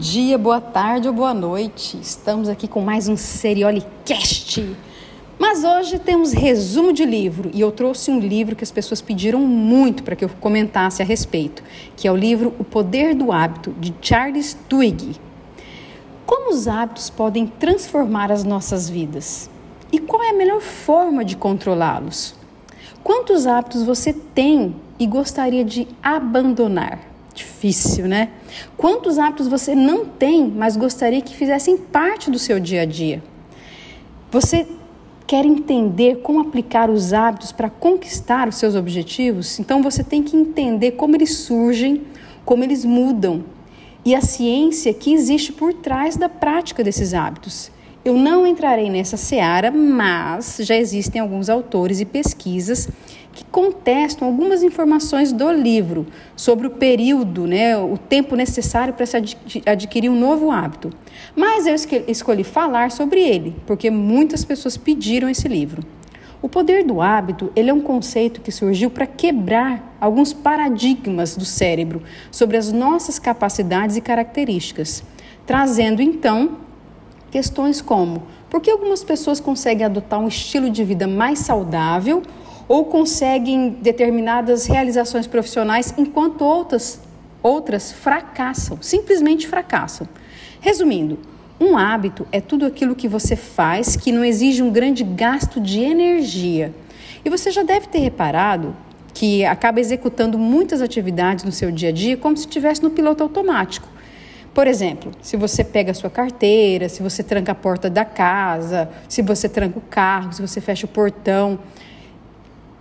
dia, boa tarde ou boa noite. Estamos aqui com mais um Seriolicast. Mas hoje temos resumo de livro e eu trouxe um livro que as pessoas pediram muito para que eu comentasse a respeito, que é o livro O Poder do Hábito, de Charles Duhigg. Como os hábitos podem transformar as nossas vidas? E qual é a melhor forma de controlá-los? Quantos hábitos você tem e gostaria de abandonar? Difícil, né? Quantos hábitos você não tem, mas gostaria que fizessem parte do seu dia a dia? Você quer entender como aplicar os hábitos para conquistar os seus objetivos? Então você tem que entender como eles surgem, como eles mudam e a ciência que existe por trás da prática desses hábitos. Eu não entrarei nessa seara, mas já existem alguns autores e pesquisas que contestam algumas informações do livro sobre o período, né, o tempo necessário para se adquirir um novo hábito. Mas eu escolhi falar sobre ele, porque muitas pessoas pediram esse livro. O poder do hábito, ele é um conceito que surgiu para quebrar alguns paradigmas do cérebro sobre as nossas capacidades e características, trazendo então Questões como: por que algumas pessoas conseguem adotar um estilo de vida mais saudável ou conseguem determinadas realizações profissionais enquanto outras, outras fracassam, simplesmente fracassam? Resumindo, um hábito é tudo aquilo que você faz que não exige um grande gasto de energia. E você já deve ter reparado que acaba executando muitas atividades no seu dia a dia como se estivesse no piloto automático. Por exemplo, se você pega a sua carteira, se você tranca a porta da casa, se você tranca o carro, se você fecha o portão.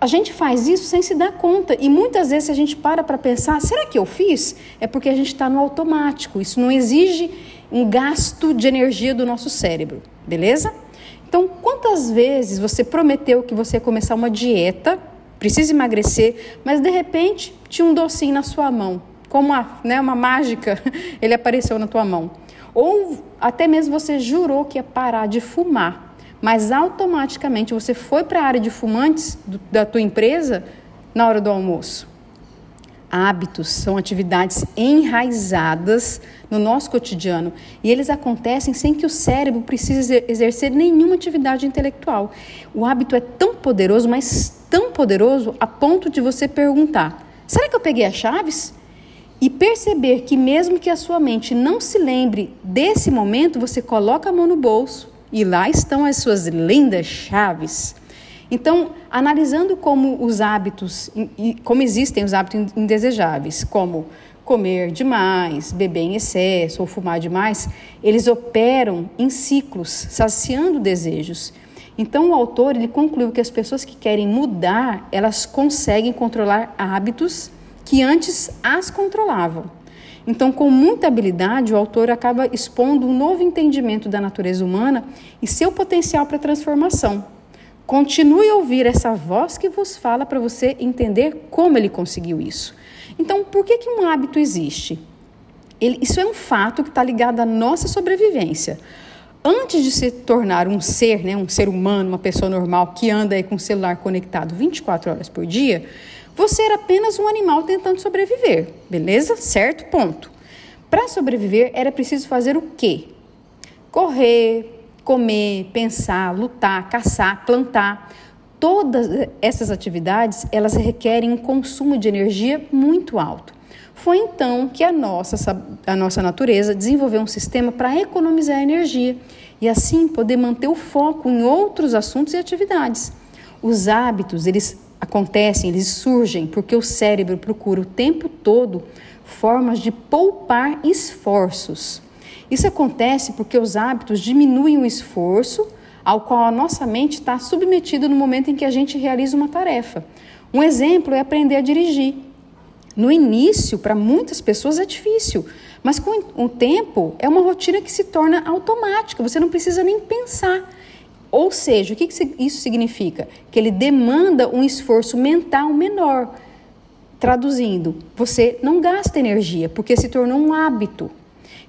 A gente faz isso sem se dar conta e muitas vezes a gente para para pensar, será que eu fiz? É porque a gente está no automático. Isso não exige um gasto de energia do nosso cérebro, beleza? Então, quantas vezes você prometeu que você ia começar uma dieta, precisa emagrecer, mas de repente tinha um docinho na sua mão? como uma, né, uma mágica, ele apareceu na tua mão. Ou até mesmo você jurou que ia parar de fumar, mas automaticamente você foi para a área de fumantes do, da tua empresa na hora do almoço. Hábitos são atividades enraizadas no nosso cotidiano e eles acontecem sem que o cérebro precise exercer nenhuma atividade intelectual. O hábito é tão poderoso, mas tão poderoso a ponto de você perguntar: será que eu peguei as chaves? e perceber que, mesmo que a sua mente não se lembre desse momento, você coloca a mão no bolso e lá estão as suas lindas chaves. Então, analisando como os hábitos, como existem os hábitos indesejáveis, como comer demais, beber em excesso ou fumar demais, eles operam em ciclos, saciando desejos. Então, o autor ele concluiu que as pessoas que querem mudar, elas conseguem controlar hábitos que antes as controlavam. Então, com muita habilidade, o autor acaba expondo um novo entendimento da natureza humana e seu potencial para transformação. Continue a ouvir essa voz que vos fala para você entender como ele conseguiu isso. Então, por que, que um hábito existe? Ele, isso é um fato que está ligado à nossa sobrevivência. Antes de se tornar um ser, né, um ser humano, uma pessoa normal que anda com o celular conectado 24 horas por dia, você era apenas um animal tentando sobreviver, beleza? Certo? Ponto. Para sobreviver era preciso fazer o quê? Correr, comer, pensar, lutar, caçar, plantar. Todas essas atividades, elas requerem um consumo de energia muito alto. Foi então que a nossa, a nossa natureza desenvolveu um sistema para economizar energia e assim poder manter o foco em outros assuntos e atividades. Os hábitos, eles acontecem, eles surgem porque o cérebro procura o tempo todo formas de poupar esforços. Isso acontece porque os hábitos diminuem o esforço ao qual a nossa mente está submetida no momento em que a gente realiza uma tarefa. Um exemplo é aprender a dirigir. No início, para muitas pessoas é difícil, mas com o tempo é uma rotina que se torna automática, você não precisa nem pensar. Ou seja, o que isso significa? Que ele demanda um esforço mental menor. Traduzindo, você não gasta energia porque se tornou um hábito.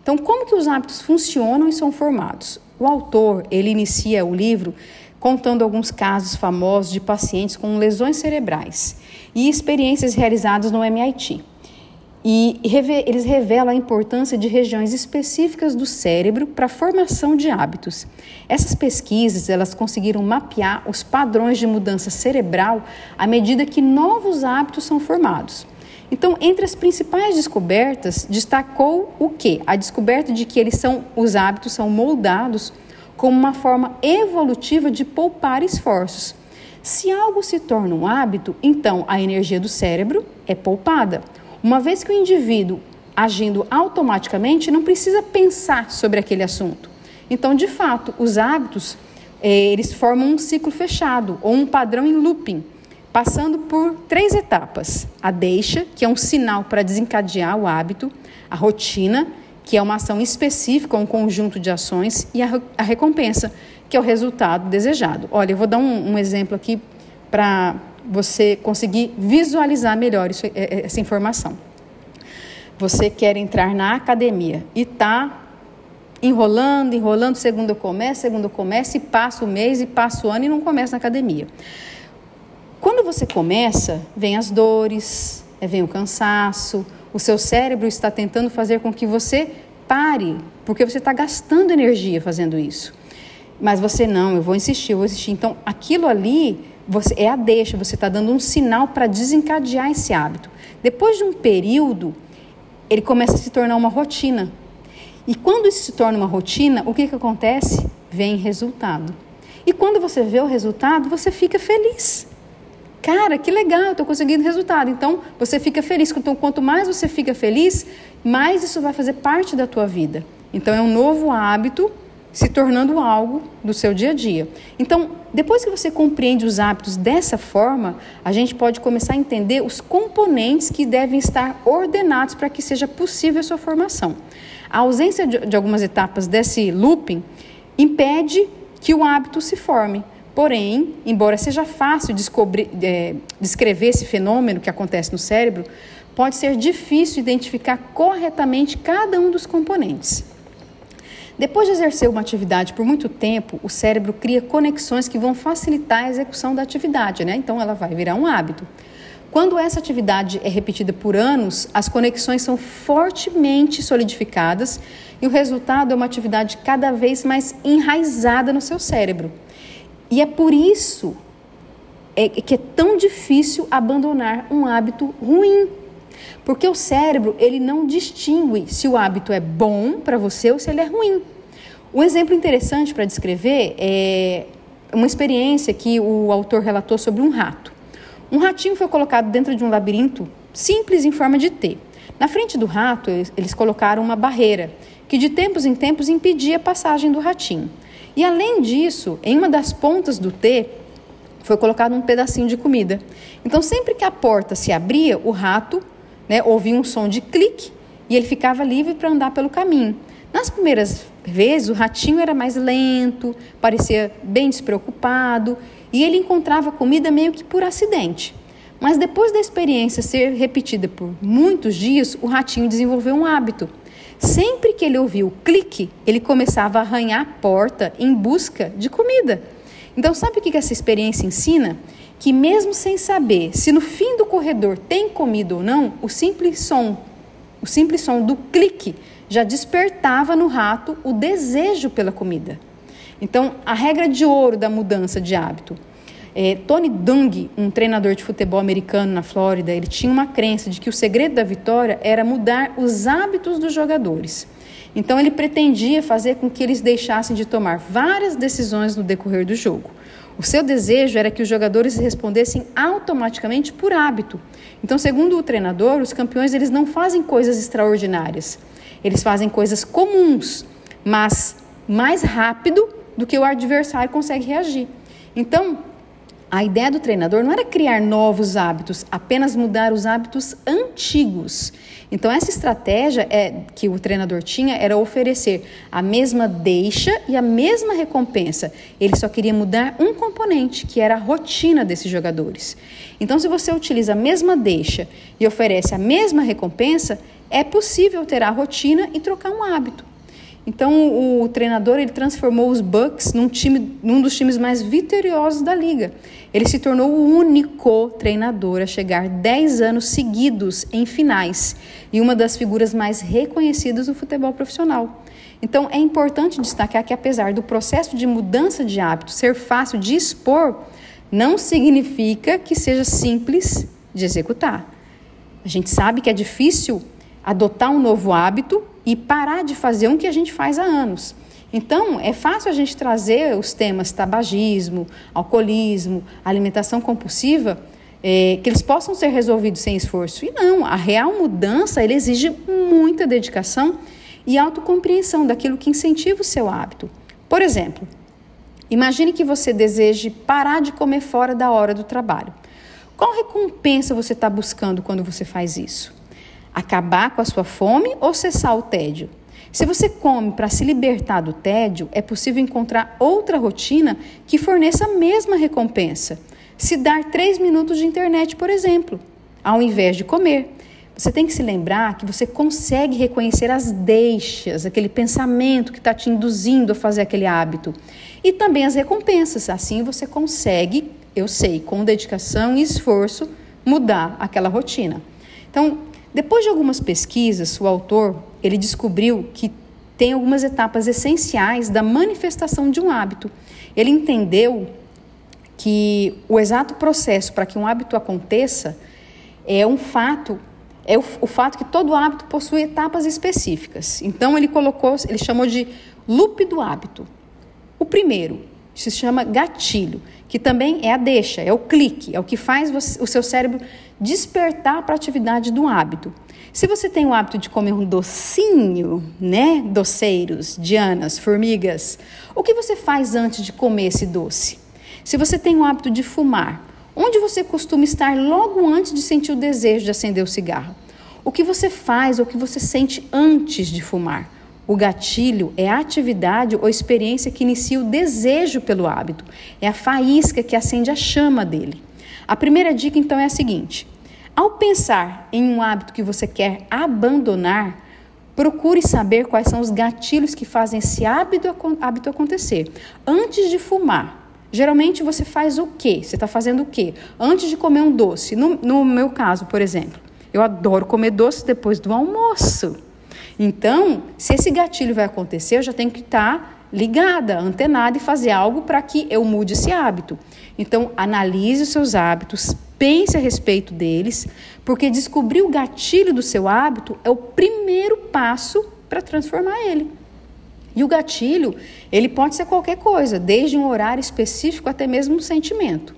Então, como que os hábitos funcionam e são formados? O autor, ele inicia o livro contando alguns casos famosos de pacientes com lesões cerebrais e experiências realizadas no MIT. E eles revelam a importância de regiões específicas do cérebro para a formação de hábitos. Essas pesquisas elas conseguiram mapear os padrões de mudança cerebral à medida que novos hábitos são formados. Então, entre as principais descobertas, destacou o que? A descoberta de que eles são, os hábitos são moldados como uma forma evolutiva de poupar esforços. Se algo se torna um hábito, então a energia do cérebro é poupada. Uma vez que o indivíduo agindo automaticamente não precisa pensar sobre aquele assunto. Então, de fato, os hábitos eh, eles formam um ciclo fechado ou um padrão em looping, passando por três etapas: a deixa, que é um sinal para desencadear o hábito, a rotina, que é uma ação específica, um conjunto de ações, e a, a recompensa, que é o resultado desejado. Olha, eu vou dar um, um exemplo aqui para você conseguir visualizar melhor isso, é, é, essa informação. Você quer entrar na academia e está enrolando, enrolando, segundo começa, segundo começa, e passa o mês, e passa o ano e não começa na academia. Quando você começa, vem as dores, é, vem o cansaço, o seu cérebro está tentando fazer com que você pare, porque você está gastando energia fazendo isso. Mas você não, eu vou insistir, eu vou insistir. Então, aquilo ali você, é a deixa, você está dando um sinal para desencadear esse hábito. Depois de um período, ele começa a se tornar uma rotina. E quando isso se torna uma rotina, o que, que acontece? Vem resultado. E quando você vê o resultado, você fica feliz. Cara, que legal, estou conseguindo resultado. Então, você fica feliz. Então, quanto mais você fica feliz, mais isso vai fazer parte da tua vida. Então, é um novo hábito se tornando algo do seu dia a dia. Então, depois que você compreende os hábitos dessa forma, a gente pode começar a entender os componentes que devem estar ordenados para que seja possível a sua formação. A ausência de, algumas etapas desse looping impede que o hábito se forme. Porém, embora seja fácil descobrir, é, descrever esse fenômeno que acontece no cérebro, pode ser difícil identificar corretamente cada um dos componentes. Depois de exercer uma atividade por muito tempo, o cérebro cria conexões que vão facilitar a execução da atividade, né? Então ela vai virar um hábito. Quando essa atividade é repetida por anos, as conexões são fortemente solidificadas e o resultado é uma atividade cada vez mais enraizada no seu cérebro. E é por isso é que é tão difícil abandonar um hábito ruim. Porque o cérebro, ele não distingue se o hábito é bom para você ou se ele é ruim. Um exemplo interessante para descrever é uma experiência que o autor relatou sobre um rato. Um ratinho foi colocado dentro de um labirinto simples em forma de T. Na frente do rato, eles colocaram uma barreira que de tempos em tempos impedia a passagem do ratinho. E além disso, em uma das pontas do T foi colocado um pedacinho de comida. Então, sempre que a porta se abria, o rato né, ouvia um som de clique e ele ficava livre para andar pelo caminho. Nas primeiras vezes, o ratinho era mais lento, parecia bem despreocupado e ele encontrava comida meio que por acidente. Mas depois da experiência ser repetida por muitos dias, o ratinho desenvolveu um hábito. Sempre que ele ouvia o clique, ele começava a arranhar a porta em busca de comida. Então, sabe o que essa experiência ensina? Que, mesmo sem saber se no fim do corredor tem comida ou não, o simples som, o simples som do clique já despertava no rato o desejo pela comida. Então, a regra de ouro da mudança de hábito. É, Tony Dung, um treinador de futebol americano na Flórida, ele tinha uma crença de que o segredo da vitória era mudar os hábitos dos jogadores. Então, ele pretendia fazer com que eles deixassem de tomar várias decisões no decorrer do jogo. O seu desejo era que os jogadores respondessem automaticamente por hábito. Então, segundo o treinador, os campeões eles não fazem coisas extraordinárias. Eles fazem coisas comuns, mas mais rápido do que o adversário consegue reagir. Então, a ideia do treinador não era criar novos hábitos, apenas mudar os hábitos antigos. Então, essa estratégia é, que o treinador tinha era oferecer a mesma deixa e a mesma recompensa. Ele só queria mudar um componente, que era a rotina desses jogadores. Então, se você utiliza a mesma deixa e oferece a mesma recompensa, é possível ter a rotina e trocar um hábito. Então o treinador ele transformou os Bucks num time, num dos times mais vitoriosos da liga. Ele se tornou o único treinador a chegar 10 anos seguidos em finais e uma das figuras mais reconhecidas do futebol profissional. Então é importante destacar que apesar do processo de mudança de hábito ser fácil de expor, não significa que seja simples de executar. A gente sabe que é difícil adotar um novo hábito e parar de fazer um que a gente faz há anos. Então, é fácil a gente trazer os temas tabagismo, alcoolismo, alimentação compulsiva, é, que eles possam ser resolvidos sem esforço. E não, a real mudança ele exige muita dedicação e autocompreensão daquilo que incentiva o seu hábito. Por exemplo, imagine que você deseje parar de comer fora da hora do trabalho. Qual recompensa você está buscando quando você faz isso? Acabar com a sua fome ou cessar o tédio? Se você come para se libertar do tédio, é possível encontrar outra rotina que forneça a mesma recompensa. Se dar três minutos de internet, por exemplo, ao invés de comer. Você tem que se lembrar que você consegue reconhecer as deixas, aquele pensamento que está te induzindo a fazer aquele hábito. E também as recompensas. Assim você consegue, eu sei, com dedicação e esforço, mudar aquela rotina. Então, depois de algumas pesquisas, o autor ele descobriu que tem algumas etapas essenciais da manifestação de um hábito. Ele entendeu que o exato processo para que um hábito aconteça é um fato é o, o, fato que todo hábito possui etapas específicas. Então ele colocou, ele chamou de loop do hábito. O primeiro se chama gatilho, que também é a deixa, é o clique, é o que faz você, o seu cérebro despertar para a atividade do hábito. Se você tem o hábito de comer um docinho, né, doceiros, dianas, formigas, o que você faz antes de comer esse doce? Se você tem o hábito de fumar, onde você costuma estar logo antes de sentir o desejo de acender o cigarro? O que você faz ou o que você sente antes de fumar? O gatilho é a atividade ou experiência que inicia o desejo pelo hábito, é a faísca que acende a chama dele. A primeira dica então é a seguinte: ao pensar em um hábito que você quer abandonar, procure saber quais são os gatilhos que fazem esse hábito, hábito acontecer. Antes de fumar, geralmente você faz o quê? Você está fazendo o quê? Antes de comer um doce. No, no meu caso, por exemplo, eu adoro comer doce depois do almoço. Então, se esse gatilho vai acontecer, eu já tenho que estar tá ligada, antenada e fazer algo para que eu mude esse hábito. Então, analise os seus hábitos, pense a respeito deles, porque descobrir o gatilho do seu hábito é o primeiro passo para transformar ele. E o gatilho, ele pode ser qualquer coisa, desde um horário específico até mesmo um sentimento.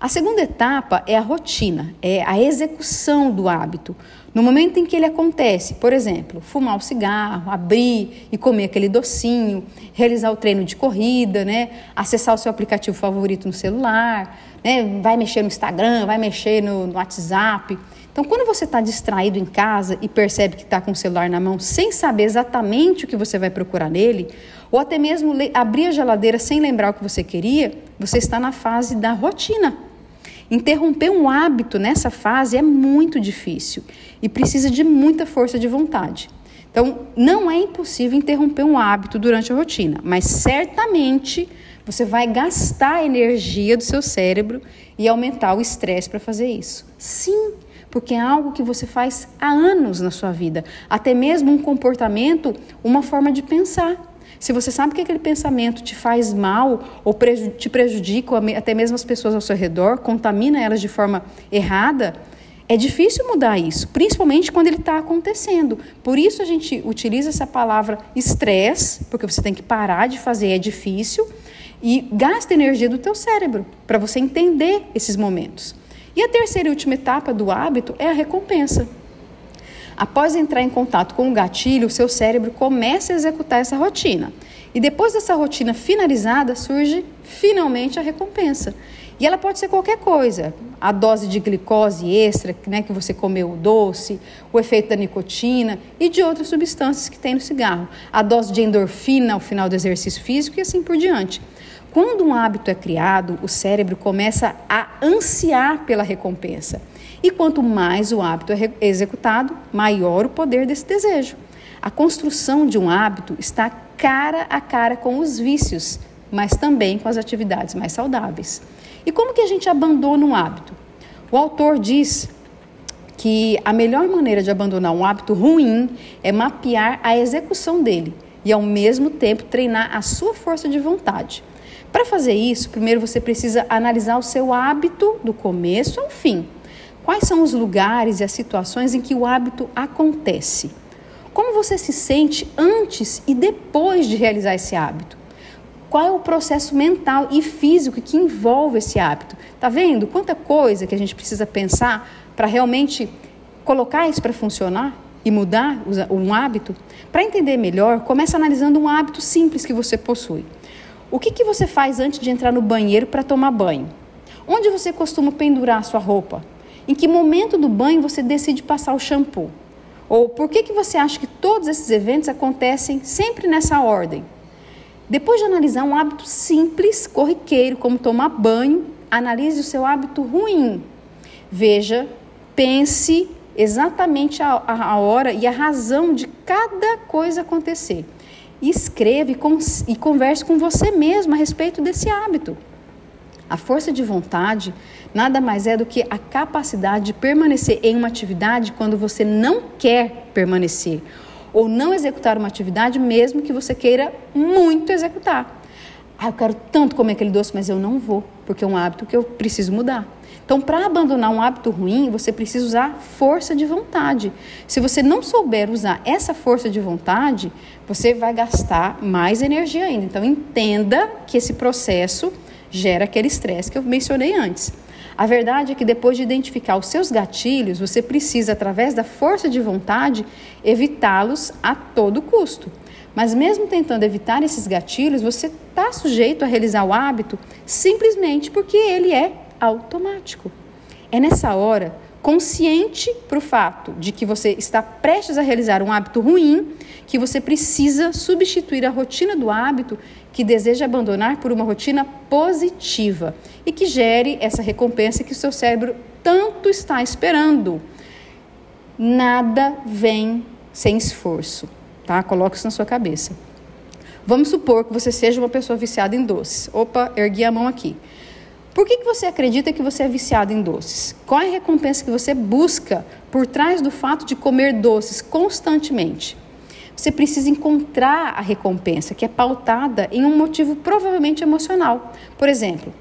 A segunda etapa é a rotina, é a execução do hábito. No momento em que ele acontece, por exemplo, fumar o cigarro, abrir e comer aquele docinho, realizar o treino de corrida, né? acessar o seu aplicativo favorito no celular, né? vai mexer no Instagram, vai mexer no, no WhatsApp. Então, quando você está distraído em casa e percebe que está com o celular na mão sem saber exatamente o que você vai procurar nele, ou até mesmo abrir a geladeira sem lembrar o que você queria, você está na fase da rotina. Interromper um hábito nessa fase é muito difícil e precisa de muita força de vontade. Então, não é impossível interromper um hábito durante a rotina, mas certamente você vai gastar a energia do seu cérebro e aumentar o estresse para fazer isso. Sim, porque é algo que você faz há anos na sua vida, até mesmo um comportamento, uma forma de pensar. Se você sabe que aquele pensamento te faz mal ou te prejudica, até mesmo as pessoas ao seu redor, contamina elas de forma errada, é difícil mudar isso, principalmente quando ele está acontecendo. Por isso a gente utiliza essa palavra estresse, porque você tem que parar de fazer, é difícil, e gasta energia do teu cérebro para você entender esses momentos. E a terceira e última etapa do hábito é a recompensa. Após entrar em contato com o gatilho, o seu cérebro começa a executar essa rotina. E depois dessa rotina finalizada, surge finalmente a recompensa. E ela pode ser qualquer coisa. A dose de glicose extra, né, que você comeu o doce, o efeito da nicotina e de outras substâncias que tem no cigarro. A dose de endorfina ao final do exercício físico e assim por diante. Quando um hábito é criado, o cérebro começa a ansiar pela recompensa. E quanto mais o hábito é executado, maior o poder desse desejo. A construção de um hábito está cara a cara com os vícios, mas também com as atividades mais saudáveis. E como que a gente abandona um hábito? O autor diz que a melhor maneira de abandonar um hábito ruim é mapear a execução dele e, ao mesmo tempo, treinar a sua força de vontade. Para fazer isso, primeiro você precisa analisar o seu hábito do começo ao fim. Quais são os lugares e as situações em que o hábito acontece? Como você se sente antes e depois de realizar esse hábito? Qual é o processo mental e físico que envolve esse hábito? Tá vendo quanta coisa que a gente precisa pensar para realmente colocar isso para funcionar e mudar um hábito? Para entender melhor, comece analisando um hábito simples que você possui. O que, que você faz antes de entrar no banheiro para tomar banho? Onde você costuma pendurar a sua roupa? Em que momento do banho você decide passar o shampoo? Ou por que, que você acha que todos esses eventos acontecem sempre nessa ordem? Depois de analisar um hábito simples, corriqueiro, como tomar banho, analise o seu hábito ruim. Veja, pense exatamente a, a, hora e a razão de cada coisa acontecer escreva e, e converse com você mesmo a respeito desse hábito. A força de vontade nada mais é do que a capacidade de permanecer em uma atividade quando você não quer permanecer, ou não executar uma atividade mesmo que você queira muito executar. Ah, eu quero tanto comer aquele doce, mas eu não vou, porque é um hábito que eu preciso mudar. Então, para abandonar um hábito ruim, você precisa usar força de vontade. Se você não souber usar essa força de vontade, você vai gastar mais energia ainda. Então, entenda que esse processo gera aquele estresse que eu mencionei antes. A verdade é que depois de identificar os seus gatilhos, você precisa, através da força de vontade, evitá-los a todo custo. Mas mesmo tentando evitar esses gatilhos, você está sujeito a realizar o hábito simplesmente porque ele é automático. É nessa hora, consciente para o fato de que você está prestes a realizar um hábito ruim, que você precisa substituir a rotina do hábito que deseja abandonar por uma rotina positiva e que gere essa recompensa que o seu cérebro tanto está esperando. Nada vem sem esforço, tá? Coloque isso na sua cabeça. Vamos supor que você seja uma pessoa viciada em doces. Opa, ergui a mão aqui. Por que, que você acredita que você é viciado em doces? Qual é a recompensa que você busca por trás do fato de comer doces constantemente? Você precisa encontrar a recompensa, que é pautada em um motivo provavelmente emocional. Por exemplo,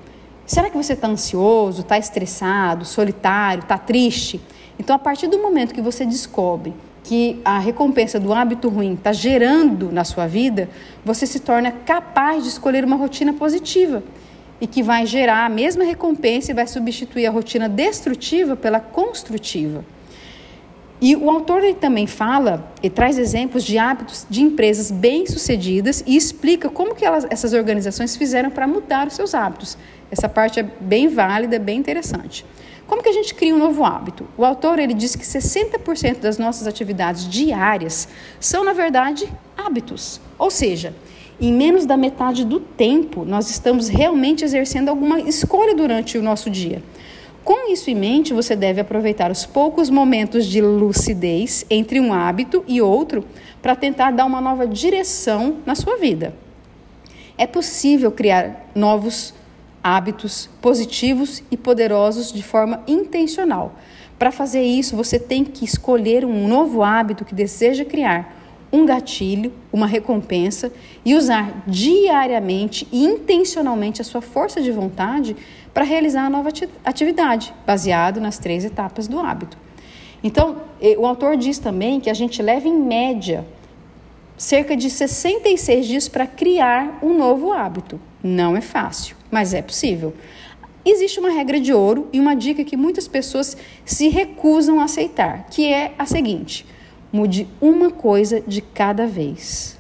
será que você está ansioso, está estressado, solitário, está triste? Então, a partir do momento que você descobre que a recompensa do hábito ruim está gerando na sua vida, você se torna capaz de escolher uma rotina positiva e que vai gerar a mesma recompensa e vai substituir a rotina destrutiva pela construtiva. E o autor ele também fala e traz exemplos de hábitos de empresas bem-sucedidas e explica como que elas, essas organizações fizeram para mudar os seus hábitos. Essa parte é bem válida, bem interessante. Como que a gente cria um novo hábito? O autor ele diz que 60% das nossas atividades diárias são, na verdade, hábitos. Ou seja, em menos da metade do tempo, nós estamos realmente exercendo alguma escolha durante o nosso dia. Com isso em mente, você deve aproveitar os poucos momentos de lucidez entre um hábito e outro para tentar dar uma nova direção na sua vida. É possível criar novos hábitos positivos e poderosos de forma intencional. Para fazer isso, você tem que escolher um novo hábito que deseja criar um gatilho, uma recompensa e usar diariamente e intencionalmente a sua força de vontade para realizar a nova atividade, baseado nas três etapas do hábito. Então, o autor diz também que a gente leva em média cerca de 66 dias para criar um novo hábito. Não é fácil, mas é possível. Existe uma regra de ouro e uma dica que muitas pessoas se recusam a aceitar, que é a seguinte: Mude uma coisa de cada vez.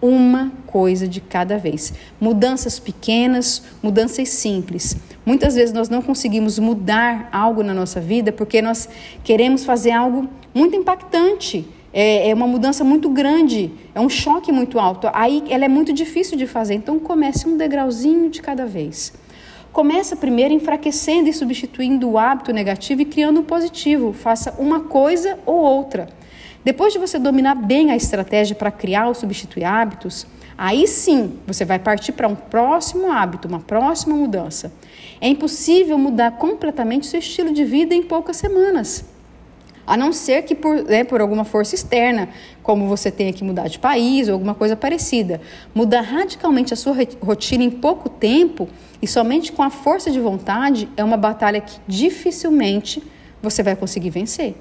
Uma coisa de cada vez. Mudanças pequenas, mudanças simples. Muitas vezes nós não conseguimos mudar algo na nossa vida porque nós queremos fazer algo muito impactante. É, é uma mudança muito grande, é um choque muito alto. Aí ela é muito difícil de fazer. Então comece um degrauzinho de cada vez. Começa primeiro enfraquecendo e substituindo o hábito negativo e criando um positivo. Faça uma coisa ou outra. Depois de você dominar bem a estratégia para criar ou substituir hábitos, aí sim você vai partir para um próximo hábito, uma próxima mudança. É impossível mudar completamente seu estilo de vida em poucas semanas. A não ser que por, né, por alguma força externa, como você tenha que mudar de país ou alguma coisa parecida. Mudar radicalmente a sua rotina em pouco tempo e somente com a força de vontade é uma batalha que dificilmente você vai conseguir vencer.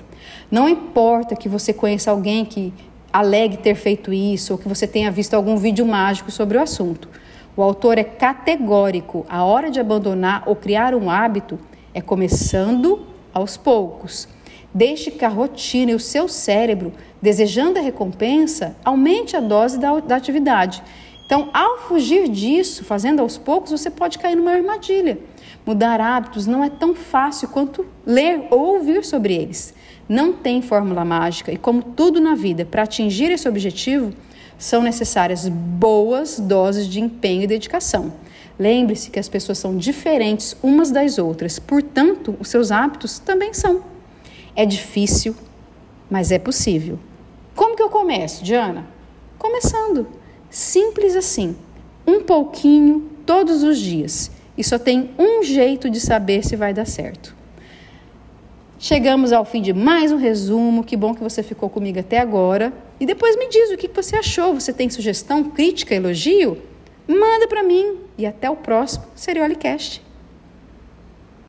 Não importa que você conheça alguém que alegue ter feito isso ou que você tenha visto algum vídeo mágico sobre o assunto. O autor é categórico: a hora de abandonar ou criar um hábito é começando aos poucos. Deixe que a rotina e o seu cérebro, desejando a recompensa, aumente a dose da, da atividade. Então, ao fugir disso, fazendo aos poucos, você pode cair numa armadilha. Mudar hábitos não é tão fácil quanto ler ou ouvir sobre eles. Não tem fórmula mágica e, como tudo na vida, para atingir esse objetivo, são necessárias boas doses de empenho e dedicação. Lembre-se que as pessoas são diferentes umas das outras, portanto, os seus hábitos também são. É difícil, mas é possível. Como que eu começo, Diana? Começando. Simples assim. Um pouquinho todos os dias. E só tem um jeito de saber se vai dar certo. Chegamos ao fim de mais um resumo. Que bom que você ficou comigo até agora. E depois me diz o que você achou. Você tem sugestão, crítica, elogio? Manda para mim. E até o próximo Seriolicast.